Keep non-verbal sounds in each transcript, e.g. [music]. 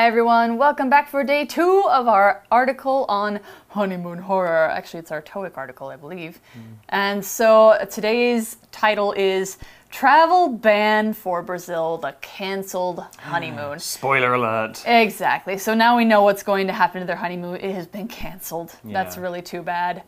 Hi everyone, welcome back for day two of our article on honeymoon horror. Actually, it's our TOEIC article, I believe. And so today's title is Travel Ban for Brazil, the Cancelled Honeymoon. [sighs] Spoiler alert. Exactly. So now we know what's going to happen to their honeymoon. It has been cancelled. That's really too bad.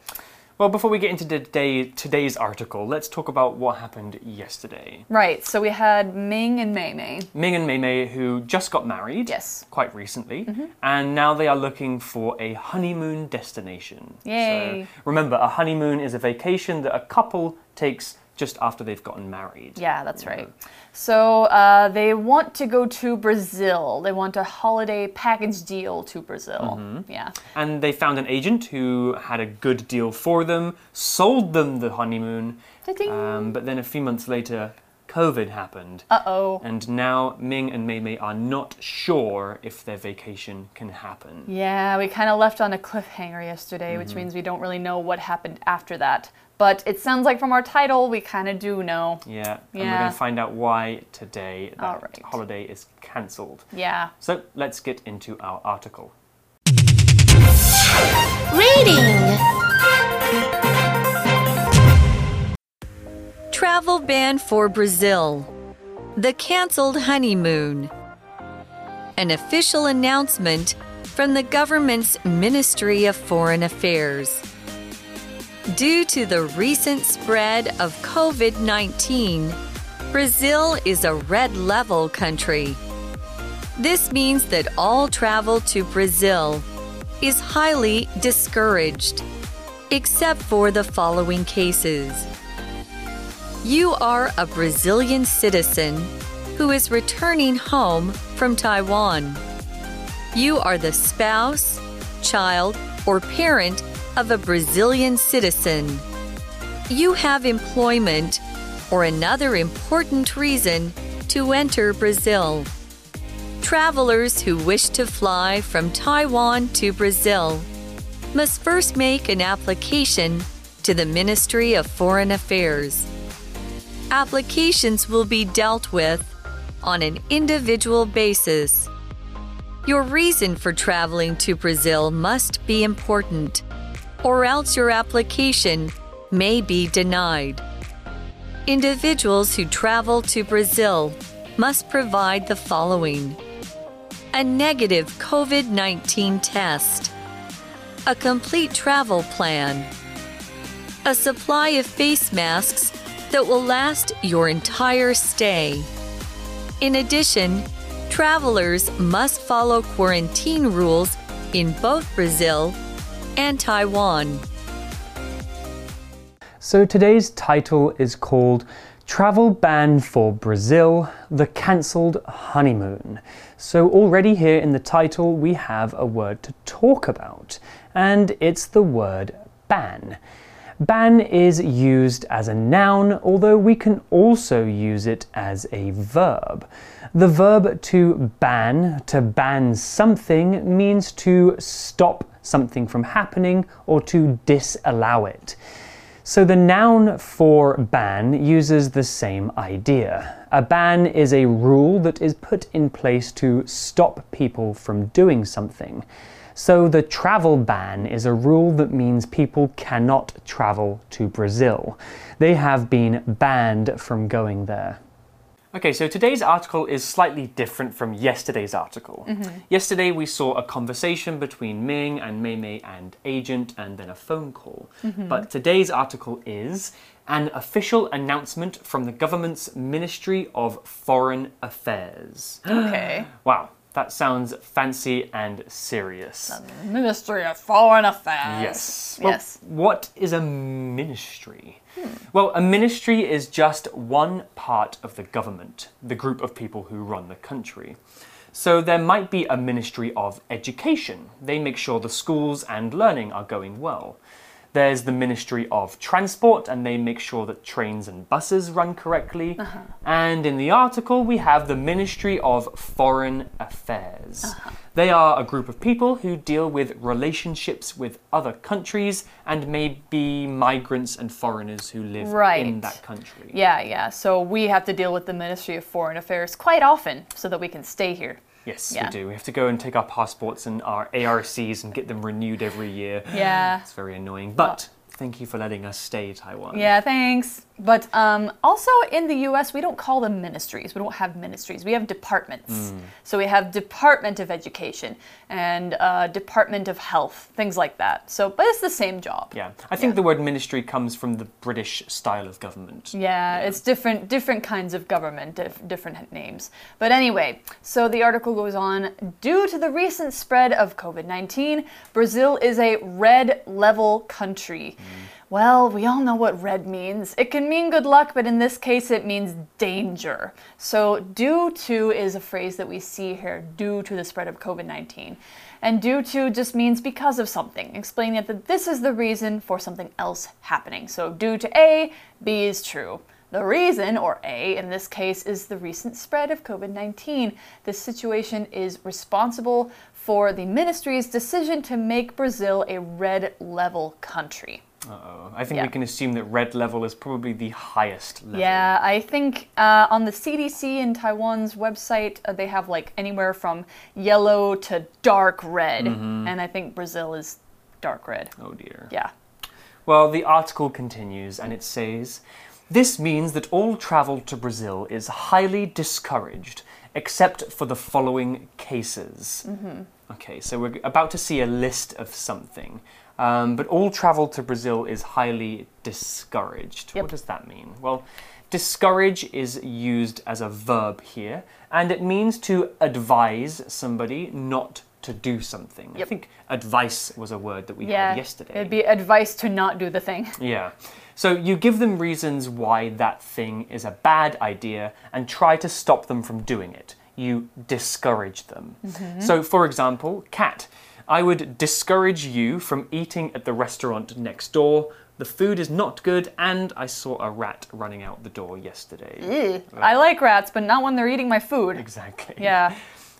Well, before we get into today, today's article, let's talk about what happened yesterday. Right, so we had Ming and Mei Mei. Ming and Mei Mei, who just got married Yes. quite recently, mm-hmm. and now they are looking for a honeymoon destination. Yay. So remember, a honeymoon is a vacation that a couple takes just after they've gotten married. Yeah, that's right. So uh, they want to go to Brazil. They want a holiday package deal to Brazil. Yeah. And they found an agent who had a good deal for them, sold them the honeymoon, um, but then a few months later, COVID happened. Uh oh. And now Ming and Mei Mei are not sure if their vacation can happen. Yeah, we kind of left on a cliffhanger yesterday, which means we don't really know what happened after that. But it sounds like from our title, we kind of do know. Yeah, and we're going to find out why today that All right. holiday is cancelled. Yeah. So let's get into our article. Reading. Travel ban for Brazil. The cancelled honeymoon. An official announcement from the government's Ministry of Foreign Affairs. Due to the recent spread of COVID 19, Brazil is a red level country. This means that all travel to Brazil is highly discouraged, except for the following cases. You are a Brazilian citizen who is returning home from Taiwan. You are the spouse, child, or parent of a Brazilian citizen. You have employment or another important reason to enter Brazil. Travelers who wish to fly from Taiwan to Brazil must first make an application to the Ministry of Foreign Affairs applications will be dealt with on an individual basis. Your reason for traveling to Brazil must be important, or else your application may be denied. Individuals who travel to Brazil must provide the following a negative COVID 19 test, a complete travel plan, a supply of face masks that will last your entire stay. In addition, travelers must follow quarantine rules in both Brazil and Taiwan. So today's title is called Travel Ban for Brazil The Cancelled Honeymoon. So, already here in the title, we have a word to talk about, and it's the word ban. Ban is used as a noun, although we can also use it as a verb. The verb to ban, to ban something, means to stop something from happening or to disallow it. So the noun for ban uses the same idea. A ban is a rule that is put in place to stop people from doing something. So the travel ban is a rule that means people cannot travel to Brazil. They have been banned from going there. Okay, so today's article is slightly different from yesterday's article. Mm-hmm. Yesterday we saw a conversation between Ming and Mei Mei and agent and then a phone call. Mm-hmm. But today's article is an official announcement from the government's Ministry of Foreign Affairs. Okay. [gasps] wow, that sounds fancy and serious. Ministry of Foreign Affairs. Yes. Well, yes. What is a ministry? Well, a ministry is just one part of the government, the group of people who run the country. So there might be a ministry of education. They make sure the schools and learning are going well. There's the Ministry of Transport, and they make sure that trains and buses run correctly. Uh-huh. And in the article, we have the Ministry of Foreign Affairs. Uh-huh. They are a group of people who deal with relationships with other countries and maybe migrants and foreigners who live in that country. Yeah, yeah. So we have to deal with the Ministry of Foreign Affairs quite often so that we can stay here. Yes, Yeah. we do. We have to go and take our passports and our ARCs and get them renewed every year. Yeah. It's very annoying. But thank you for letting us stay Taiwan. Yeah, thanks. But um, also in the US, we don't call them ministries. We don't have ministries. We have departments. So we have Department of Education and uh, Department of Health, things like that. So, but it's the same job. Yeah. I think the word ministry comes from the British style of government. Yeah, it's different different kinds of government, dif- different names. But anyway, so the article goes on, due to the recent spread of COVID-19, Brazil is a red level country. Well, we all know what red means. It can mean good luck, but in this case it means danger. So, due to is a phrase that we see here, due to the spread of COVID-19. And due to just means because of something, explaining that this is the reason for something else happening. So, due to A, B is true. The reason, or A in this case, is the recent spread of COVID 19. This situation is responsible for the ministry's decision to make Brazil a red level country. Uh-oh. I think Yeah. we can assume that red level is probably the highest level. Yeah, I think uh, on the CDC in Taiwan's website, uh, they have like anywhere from yellow to dark red. And I think Brazil is dark red. Oh dear. Yeah. Well, the article continues and it says This means that all travel to Brazil is highly discouraged, except for the following cases. Okay, so we're about to see a list of something. Um, but all travel to Brazil is highly discouraged. Yep. What does that mean? Well, discourage is used as a verb here, and it means to advise somebody not to do something. I think advice was a word that we Yeah. had yesterday. It'd be advice to not do the thing. Yeah. So you give them reasons why that thing is a bad idea and try to stop them from doing it. You discourage them. Mm-hmm. So, for example, Kat. I would discourage you from eating at the restaurant next door. The food is not good, and I saw a rat running out the door yesterday. Ew. I like rats, but not when they're eating my food. Exactly. Yeah.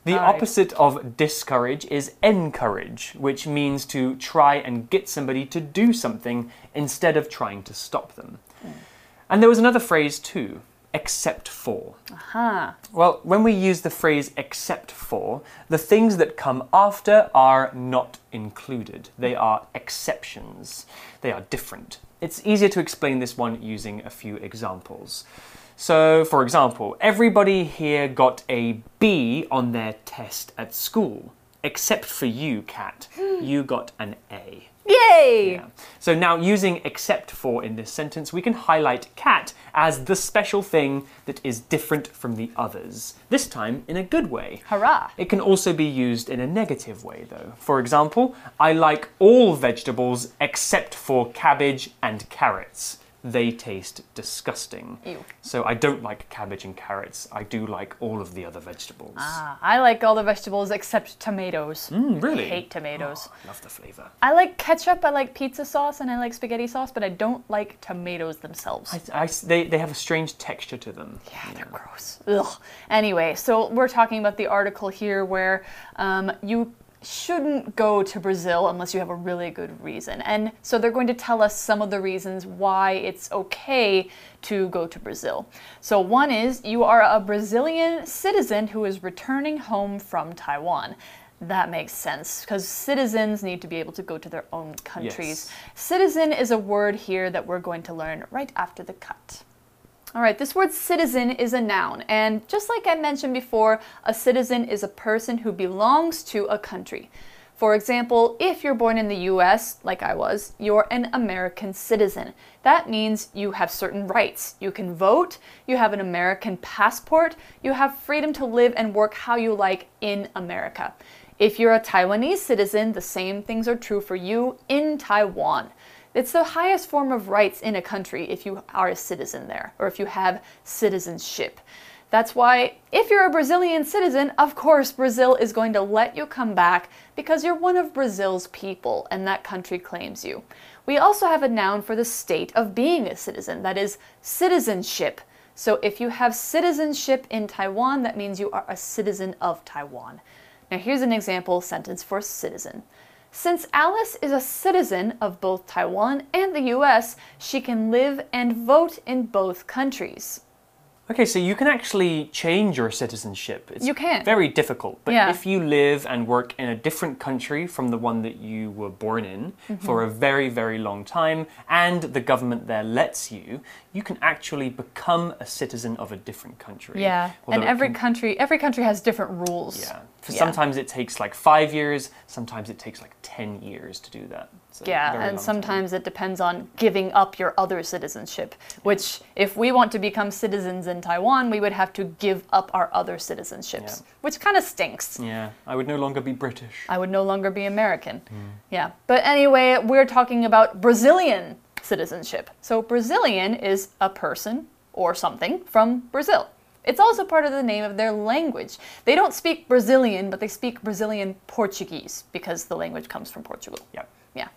The opposite of discourage is encourage, which means to try and get somebody to do something instead of trying to stop them. Hmm. And there was another phrase too, except for. Huh. Well, when we use the phrase except for, the things that come after are not included. They are exceptions. They are different. It's easier to explain this one using a few examples. So, for example, everybody here got a B on their test at school, except for you, Kat. Hmm. You got an A. Yay! Yeah. So now using except for in this sentence, we can highlight Kat as the special thing that is different from the others. This time in a good way. Hurrah! It can also be used in a negative way though. For example, I like all vegetables except for cabbage and carrots. They taste disgusting. Ew. So I don't like cabbage and carrots. I do like all of the other vegetables. Ah, I like all the vegetables except tomatoes. Mm, really? I hate tomatoes. Oh, I love the flavor. I like ketchup, I like pizza sauce, and I like spaghetti sauce, but I don't like tomatoes themselves. I, I- they, they have a strange texture to them. Yeah, they're gross. Ugh. Anyway, so we're talking about the article here where um, you shouldn't go to Brazil unless you have a really good reason. And so they're going to tell us some of the reasons why it's okay to go to Brazil. So, one is you are a Brazilian citizen who is returning home from Taiwan. That makes sense because citizens need to be able to go to their own countries. Yes. Citizen is a word here that we're going to learn right after the cut. All right, this word citizen is a noun, and just like I mentioned before, a citizen is a person who belongs to a country. For example, if you're born in the US, like I was, you're an American citizen. That means you have certain rights. You can vote, you have an American passport, you have freedom to live and work how you like in America. If you're a Taiwanese citizen, the same things are true for you in Taiwan. It's the highest form of rights in a country if you are a citizen there or if you have citizenship. That's why, if you're a Brazilian citizen, of course, Brazil is going to let you come back because you're one of Brazil's people and that country claims you. We also have a noun for the state of being a citizen, that is, citizenship. So if you have citizenship in Taiwan, that means you are a citizen of Taiwan. Now, here's an example sentence for citizen. Since Alice is a citizen of both Taiwan and the US, she can live and vote in both countries. Okay, so you can actually change your citizenship. It's You can. Very difficult. But Yeah. if you live and work in a different country from the one that you were born in Mm-hmm. for a very, very long time, and the government there lets you, you can actually become a citizen of a different country. Yeah, Although and every can- country every country has different rules. Yeah. For Yeah. Sometimes it takes like five years, sometimes it takes like 10 years to do that. So Yeah, and long time. sometimes it depends on giving up your other citizenship, which, if we want to become citizens in Taiwan, we would have to give up our other citizenships, Yeah. which kind of stinks. Yeah, I would no longer be British. I would no longer be American. Mm. Yeah. But anyway, we're talking about Brazilian citizenship. So, Brazilian is a person or something from Brazil. It's also part of the name of their language. They don't speak Brazilian, but they speak Brazilian Portuguese because the language comes from Portugal. Yeah. Yeah.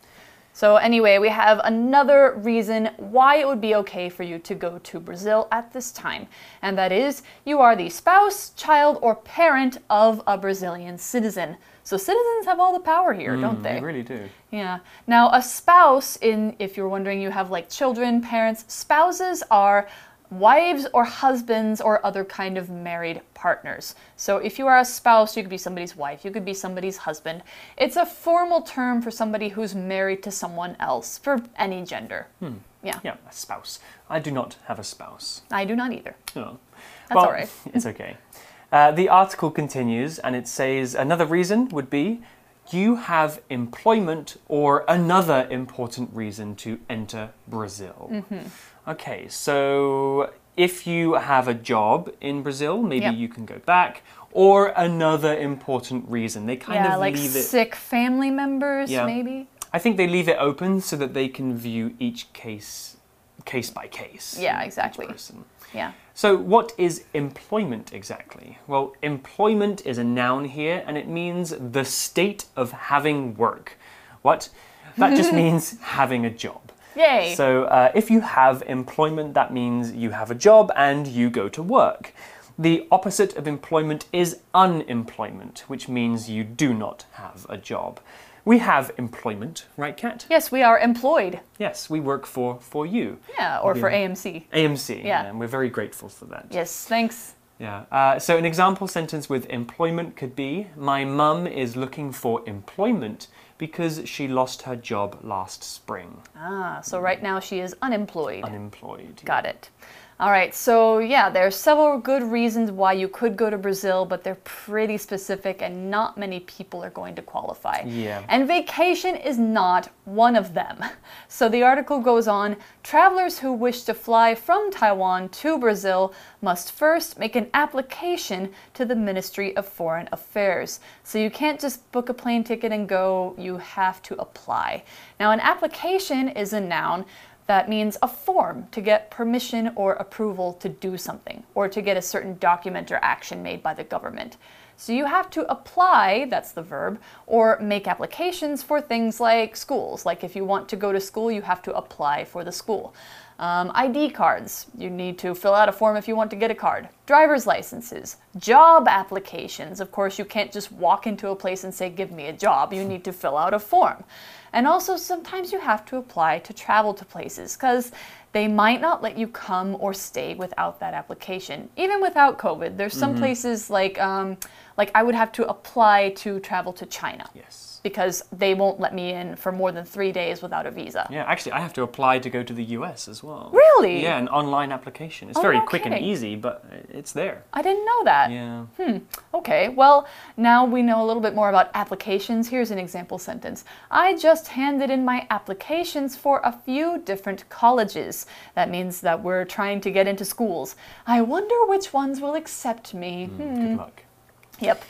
So, anyway, we have another reason why it would be okay for you to go to Brazil at this time, and that is you are the spouse, child, or parent of a Brazilian citizen. So, citizens have all the power here, don't mm, they? They really do. Yeah. Now, a spouse, in if you're wondering, you have like children, parents. Spouses are wives or husbands or other kind of married partners. So, if you are a spouse, you could be somebody's wife, you could be somebody's husband. It's a formal term for somebody who's married to someone else for any gender. Yeah. Yeah, a spouse. I do not have a spouse. I do not either. Oh. That's well, all right. [laughs] it's okay. Uh, the article continues and it says another reason would be you have employment or another important reason to enter Brazil. Mm-hmm. Okay, so if you have a job in Brazil, maybe Yeah. you can go back, or another important reason. They kind yeah, of like leave it. sick family members, Yeah. maybe. I think they leave it open so that they can view each case case by case. Yeah, exactly. person. Yeah. So, what is employment exactly? Well, employment is a noun here and it means the state of having work. What? That just [laughs] means having a job. Yay. So, uh, if you have employment, that means you have a job and you go to work. The opposite of employment is unemployment, which means you do not have a job. We have employment, right, Kat? yes, we are employed. Yes, we work for for you. Yeah, or for Yeah. AMC. AMC, Yeah. and we're very grateful for that. Yes, thanks. Yeah. Uh, so an example sentence with employment could be My mum is looking for employment because she lost her job last spring. Ah, so right now she is unemployed. Unemployed. Got it. All right, so yeah, there are several good reasons why you could go to Brazil, but they're pretty specific and not many people are going to qualify. Yeah. And vacation is not one of them. [laughs] So the article goes on travelers who wish to fly from Taiwan to Brazil must first make an application to the Ministry of Foreign Affairs. So you can't just book a plane ticket and go, you have to apply. Now, an application is a noun that means a form to get permission or approval to do something or to get a certain document or action made by the government. So you have to apply, that's the verb, or make applications for things like schools. Like if you want to go to school, you have to apply for the school. Um, ID cards, you need to fill out a form if you want to get a card. Driver's licenses, job applications. Of course, you can't just walk into a place and say, Give me a job. You need to fill out a form. And also, sometimes you have to apply to travel to places because they might not let you come or stay without that application. Even without COVID, there's some places like, um, like I would have to apply to travel to China Yes. because they won't let me in for more than three days without a visa. Yeah, actually, I have to apply to go to the US as well. Really? Yeah, an online application. It's Oh, very no quick and easy, but it's there. I didn't know that. Yeah. Hmm. Okay, well, now we know a little bit more about applications. Here's an example sentence I just handed in my applications for a few different colleges. That means that we're trying to get into schools. I wonder which ones will accept me. Hmm. Good luck. Yep.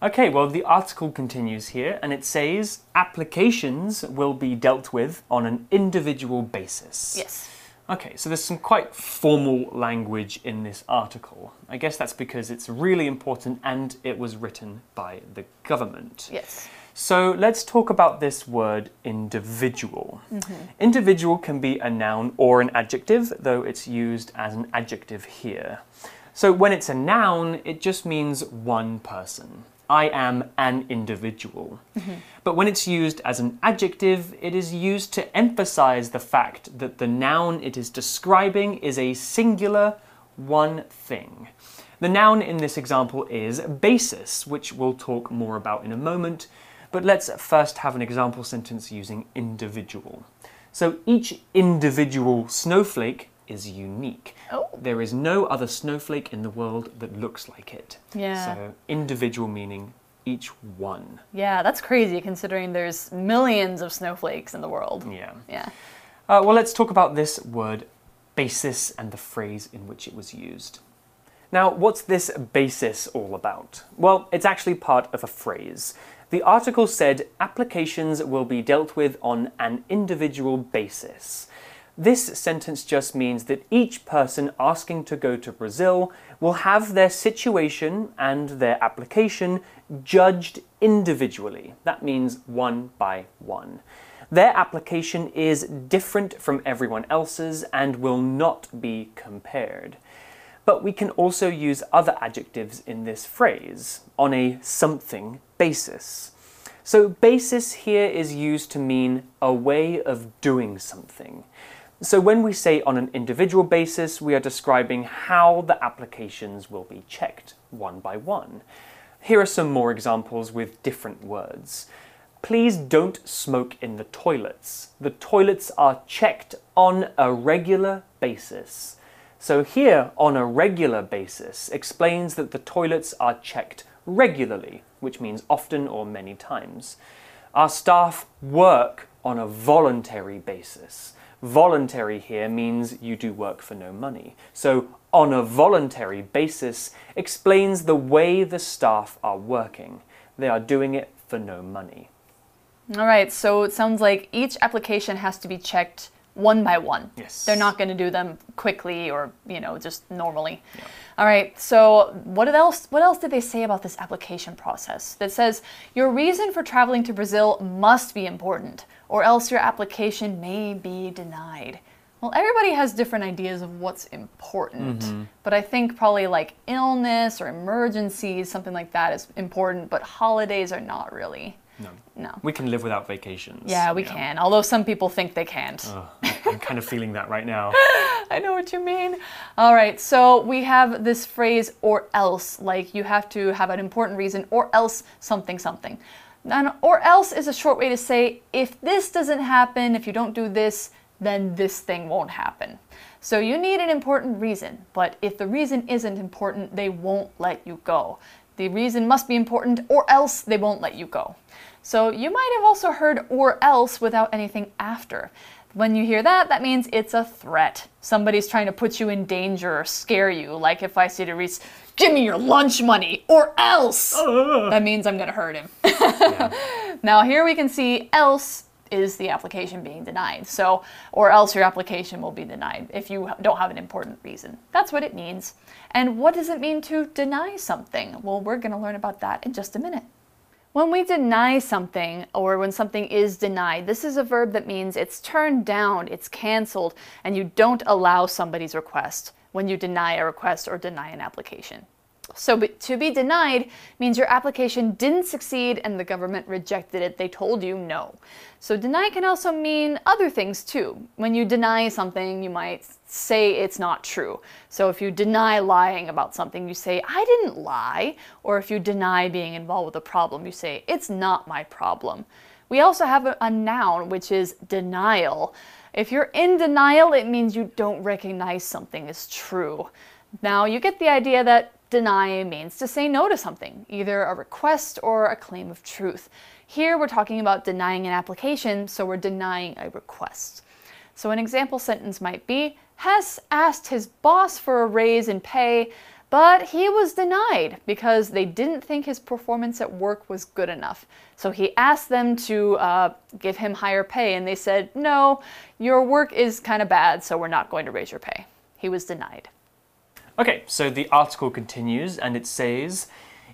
Okay, well, the article continues here and it says applications will be dealt with on an individual basis. Yes. Okay, so there's some quite formal language in this article. I guess that's because it's really important and it was written by the government. Yes. So let's talk about this word individual. Mm-hmm. Individual can be a noun or an adjective, though it's used as an adjective here. So when it's a noun, it just means one person. I am an individual. Mm-hmm. But when it's used as an adjective, it is used to emphasize the fact that the noun it is describing is a singular, one thing. The noun in this example is basis, which we'll talk more about in a moment, but let's first have an example sentence using individual. So each individual snowflake is unique. Oh. There is no other snowflake in the world that looks like it. Yeah. So individual meaning each one. Yeah, that's crazy considering there's millions of snowflakes in the world. Yeah. Yeah. Uh, well, let's talk about this word basis and the phrase in which it was used. Now, what's this basis all about? Well, it's actually part of a phrase. The article said applications will be dealt with on an individual basis. This sentence just means that each person asking to go to Brazil will have their situation and their application judged individually. That means one by one. Their application is different from everyone else's and will not be compared. But we can also use other adjectives in this phrase on a something basis. So, basis here is used to mean a way of doing something. So, when we say on an individual basis, we are describing how the applications will be checked one by one. Here are some more examples with different words. Please don't smoke in the toilets. The toilets are checked on a regular basis. So, here, on a regular basis, explains that the toilets are checked regularly, which means often or many times. Our staff work on a voluntary basis. Voluntary here means you do work for no money. So, on a voluntary basis explains the way the staff are working. They are doing it for no money. All right, so it sounds like each application has to be checked one by one. Yes. They're not going to do them quickly or, you know, just normally. All right. So, what else what else did they say about this application process? That says your reason for traveling to Brazil must be important or else your application may be denied. Well, everybody has different ideas of what's important, Mm-hmm. but I think probably like illness or emergencies, something like that is important, but holidays are not really. No. No. We can live without vacations. Yeah, we know. can. Although some people think they can't. I'm kind of feeling that right now. [laughs] I know what you mean. All right, so we have this phrase or else, like you have to have an important reason or else something something. And or else is a short way to say if this doesn't happen, if you don't do this, then this thing won't happen. So you need an important reason, but if the reason isn't important, they won't let you go. The reason must be important or else they won't let you go. So you might have also heard or else without anything after. When you hear that, that means it's a threat. Somebody's trying to put you in danger or scare you. Like if I say to Reese, give me your lunch money or else, that means I'm going to hurt him. [laughs] Now, here we can see else is the application being denied. So, or else your application will be denied if you don't have an important reason. That's what it means. And what does it mean to deny something? Well, we're going to learn about that in just a minute. When we deny something or when something is denied, this is a verb that means it's turned down, it's canceled, and you don't allow somebody's request when you deny a request or deny an application. So to be denied means your application didn't succeed and the government rejected it. They told you no. So deny can also mean other things too. When you deny something, you might say it's not true. So if you deny lying about something, you say, I didn't lie. Or if you deny being involved with a problem, you say, it's not my problem. We also have a, a noun, which is denial. If you're in denial, it means you don't recognize something as true. Now, you get the idea that deny means to say no to something, either a request or a claim of truth. Here, we're talking about denying an application, so we're denying a request. So, an example sentence might be Hess asked his boss for a raise in pay, but he was denied because they didn't think his performance at work was good enough. So he asked them to uh, give him higher pay, and they said, No, your work is kind of bad, so we're not going to raise your pay. He was denied. Okay, so the article continues and it says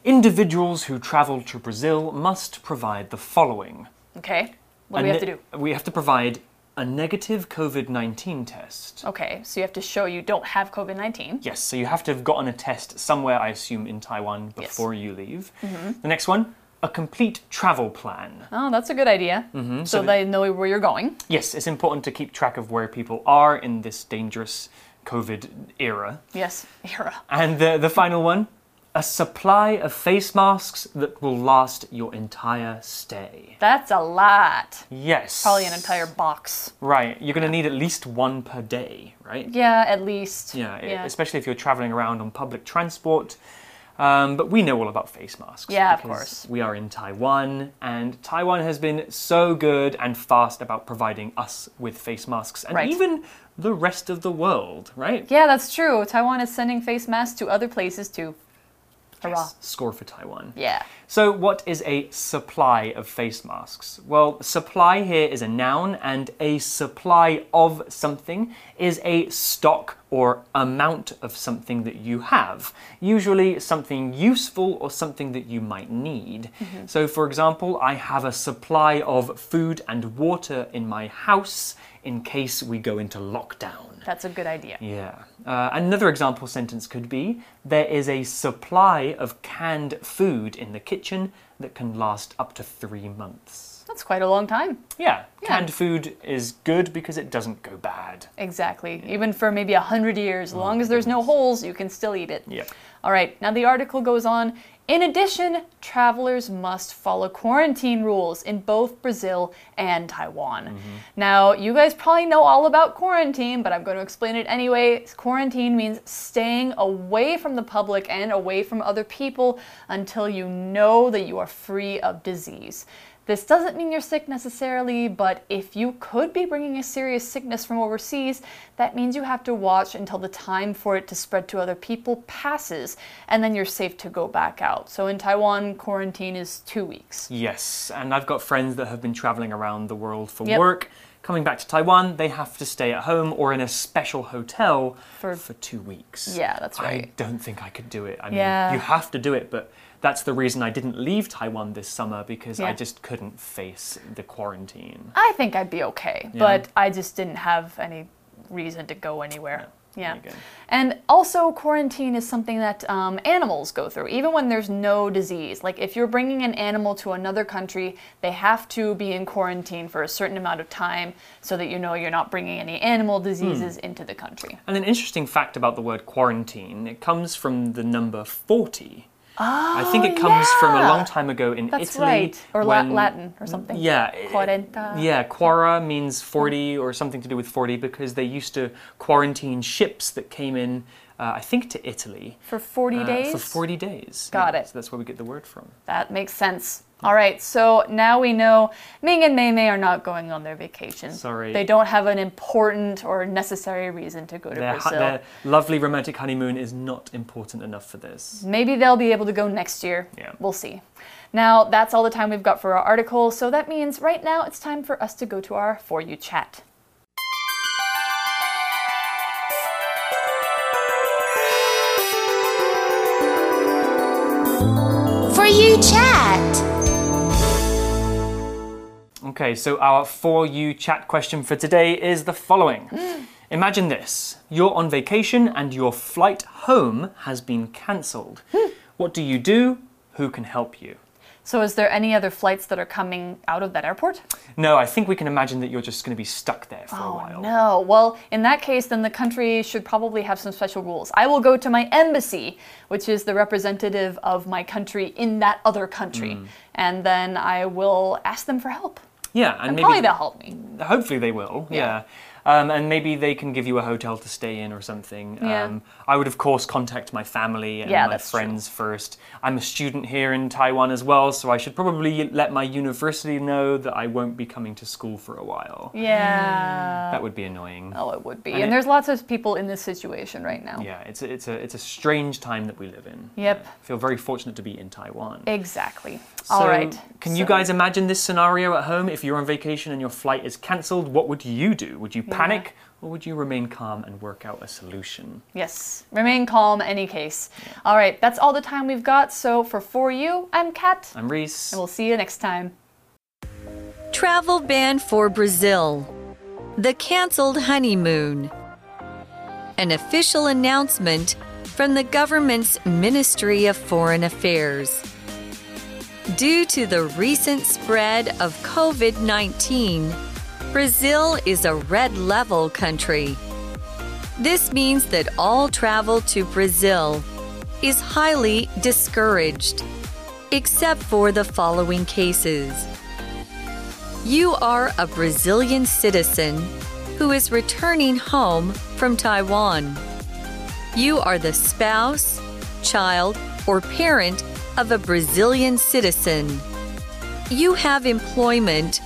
individuals who travel to Brazil must provide the following. Okay, what do we have to do? We have to provide a negative COVID 19 test. Okay, so you have to show you don't have COVID 19. Yes, so you have to have gotten a test somewhere, I assume, in Taiwan Yes. before you leave. Mm-hmm. The next one, a complete travel plan. Oh, that's a good idea. Mm-hmm, so so they know where you're going. Yes, it's important to keep track of where people are in this dangerous COVID era. Yes, era. And the, the final one a supply of face masks that will last your entire stay. That's a lot. Yes. Probably an entire box. Right. You're going to need at least one per day, right? Yeah, at least. Yeah, e- especially if you're traveling around on public transport. Um, but we know all about face masks. Yeah, of course. We are in Taiwan, and Taiwan has been so good and fast about providing us with face masks, and Right. even the rest of the world, right? Yeah, that's true. Taiwan is sending face masks to other places too. Hurrah. Yes, Score for Taiwan. Yeah. So, what is a supply of face masks? Well, supply here is a noun, and a supply of something is a stock or amount of something that you have. Usually, something useful or something that you might need. So, for example, I have a supply of food and water in my house in case we go into lockdown. That's a good idea. Yeah. Uh, another example sentence could be There is a supply of canned food in the kitchen that can last up to three months. That's quite a long time. Yeah, Yeah. canned food is good because it doesn't go bad. Exactly. Even for maybe a hundred years, as long as there's no holes, you can still eat it. Yep. All right. Now the article goes on. In addition, travelers must follow quarantine rules in both Brazil and Taiwan. Mm-hmm. Now, you guys probably know all about quarantine, but I'm going to explain it anyway. Quarantine means staying away from the public and away from other people until you know that you are free of disease. This doesn't mean you're sick necessarily, but if you could be bringing a serious sickness from overseas, that means you have to watch until the time for it to spread to other people passes, and then you're safe to go back out. So in Taiwan, quarantine is two weeks. Yes, and I've got friends that have been traveling around the world for Yep. work. Coming back to Taiwan, they have to stay at home or in a special hotel For- for, two weeks. Yeah, that's right. I don't think I could do it. I mean, Yeah. you have to do it, but that's the reason I didn't leave Taiwan this summer because I just couldn't face the quarantine. I think I'd be okay, but I just didn't have any reason to go anywhere. Yeah. go. And also, quarantine is something that um, animals go through, even when there's no disease. Like, if you're bringing an animal to another country, they have to be in quarantine for a certain amount of time so that you know you're not bringing any animal diseases Hmm. into the country. And an interesting fact about the word quarantine, it comes from the number 40. I think oh, it comes from a Oh, long time ago in That's Italy. right. Or when- Latin or something. Yeah. Quarenta. Yeah, quara means 40 or something to do with 40 because they used to quarantine ships that came in, uh, I think, to Italy. For 40 uh, days? For 40 days. Got Yeah, it. So that's where we get the word from. That makes sense. All right, so now we know Ming and Mei Mei are not going on their vacation. Sorry. They don't have an important or necessary reason to go to Their, Brazil. their lovely romantic honeymoon is not important enough for this. Maybe they'll be able to go next year. Yeah. We'll see. Now, that's all the time we've got for our article, so that means right now it's time for us to go to our For You chat. Chat. Okay, so our For You chat question for today is the following. Imagine this you're on vacation and your flight home has been cancelled. what do you do? Who can help you? So, is there any other flights that are coming out of that airport? No, I think we can imagine that you're just going to be stuck there for a while. Oh, No. Well, in that case, then the country should probably have some special rules. I will go to my embassy, which is the representative of my country in that other country, Mm. and then I will ask them for help. Yeah, and, And maybe probably they'll help me. hopefully they will. Yeah. Yeah. Um, and maybe they can give you a hotel to stay in or something. Yeah. Um, I would, of course, contact my family and Yeah, my that's true. friends first. I'm a student here in Taiwan as well, so I should probably let my university know that I won't be coming to school for a while. Yeah. That would be annoying. Oh, it would be. And And it- there's lots of people in this situation right now. Yeah, it's a, it's a it's a strange time that we live in. Yep. I feel very fortunate to be in Taiwan. Exactly. So, All right. Can you guys imagine this scenario at home? If you're on vacation and your flight is cancelled, what would you do? Would you panic or would you remain calm and work out a solution? Yes. Remain calm, any case. All right. That's all the time we've got. So for For You, I'm Kat. I'm Reese. And we'll see you next time. Travel ban for Brazil. The canceled honeymoon. An official announcement from the government's Ministry of Foreign Affairs. Due to the recent spread of COVID 19, Brazil is a red level country. This means that all travel to Brazil is highly discouraged, except for the following cases. You are a Brazilian citizen who is returning home from Taiwan. You are the spouse, child, or parent of a Brazilian citizen. You have employment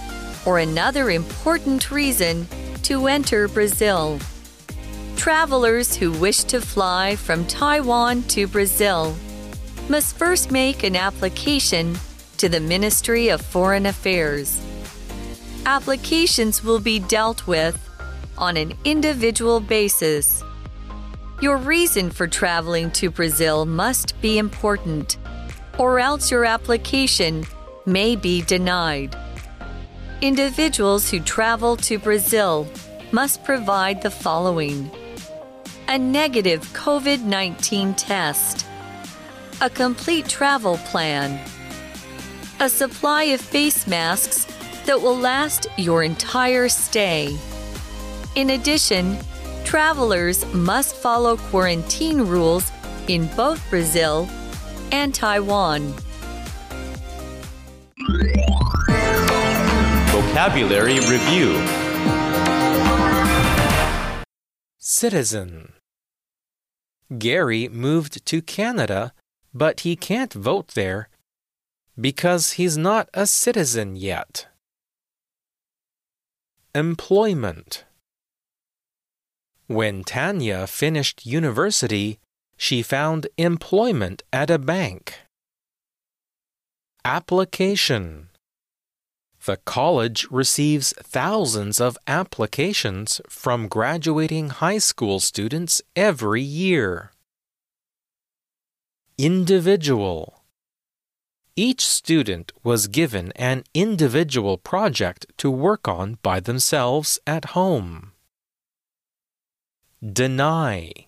or another important reason to enter Brazil. Travelers who wish to fly from Taiwan to Brazil must first make an application to the Ministry of Foreign Affairs. Applications will be dealt with on an individual basis. Your reason for traveling to Brazil must be important, or else your application may be denied. Individuals who travel to Brazil must provide the following a negative COVID 19 test, a complete travel plan, a supply of face masks that will last your entire stay. In addition, travelers must follow quarantine rules in both Brazil and Taiwan. Vocabulary Review Citizen Gary moved to Canada, but he can't vote there because he's not a citizen yet. Employment When Tanya finished university, she found employment at a bank. Application The college receives thousands of applications from graduating high school students every year. Individual Each student was given an individual project to work on by themselves at home. Deny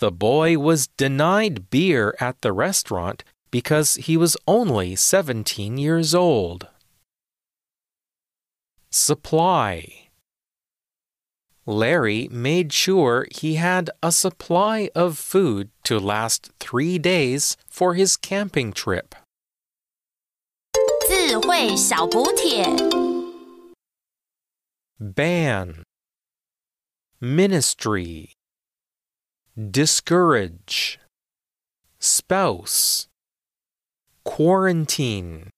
The boy was denied beer at the restaurant because he was only 17 years old. Supply Larry made sure he had a supply of food to last three days for his camping trip. 智慧小补帖。 Ban Ministry Discourage Spouse Quarantine